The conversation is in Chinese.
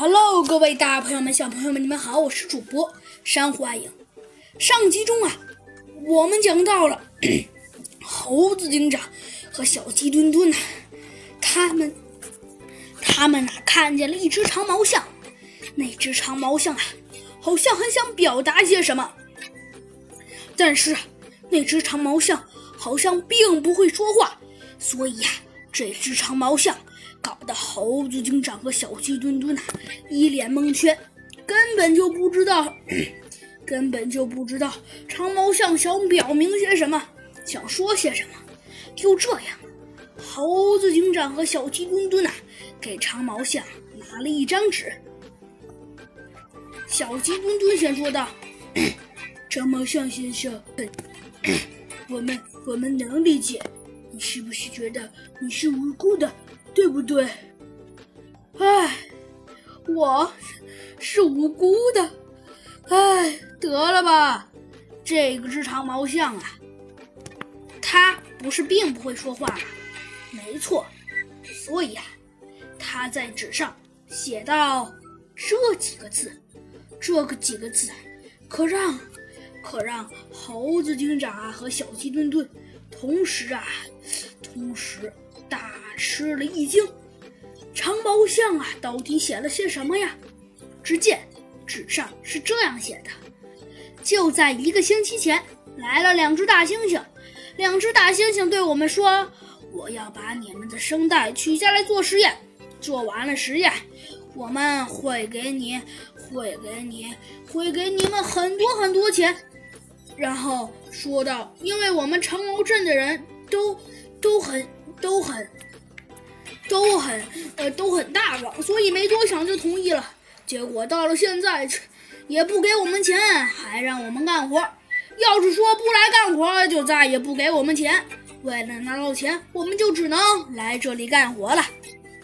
Hello，各位大朋友们、小朋友们，你们好，我是主播山瑚爱影。上集中啊，我们讲到了 猴子警长和小鸡墩墩呐，他们他们呐看见了一只长毛象，那只长毛象啊，好像很想表达些什么，但是那只长毛象好像并不会说话，所以呀，这只长毛象。搞得猴子警长和小鸡墩墩呐一脸蒙圈，根本就不知道，根本就不知道长毛象想表明些什么，想说些什么。就这样，猴子警长和小鸡墩墩呐给长毛象拿了一张纸。小鸡墩墩先说道：“长毛象先生，我们我们能理解，你是不是觉得你是无辜的？”对不对？哎，我是无辜的。哎，得了吧，这个是长毛象啊，它不是并不会说话吗？没错，所以啊，他在纸上写到这几个字，这个几个字可让可让猴子警长啊和小鸡墩墩同时啊，同时大。吃了一惊，长毛象啊，到底写了些什么呀？只见纸上是这样写的：就在一个星期前，来了两只大猩猩。两只大猩猩对我们说：“我要把你们的声带取下来做实验。做完了实验，我们会给你，会给你，会给你们很多很多钱。”然后说道：“因为我们长毛镇的人都都很都很。”都很呃都很大方，所以没多想就同意了。结果到了现在，也不给我们钱，还让我们干活。要是说不来干活，就再也不给我们钱。为了拿到钱，我们就只能来这里干活了。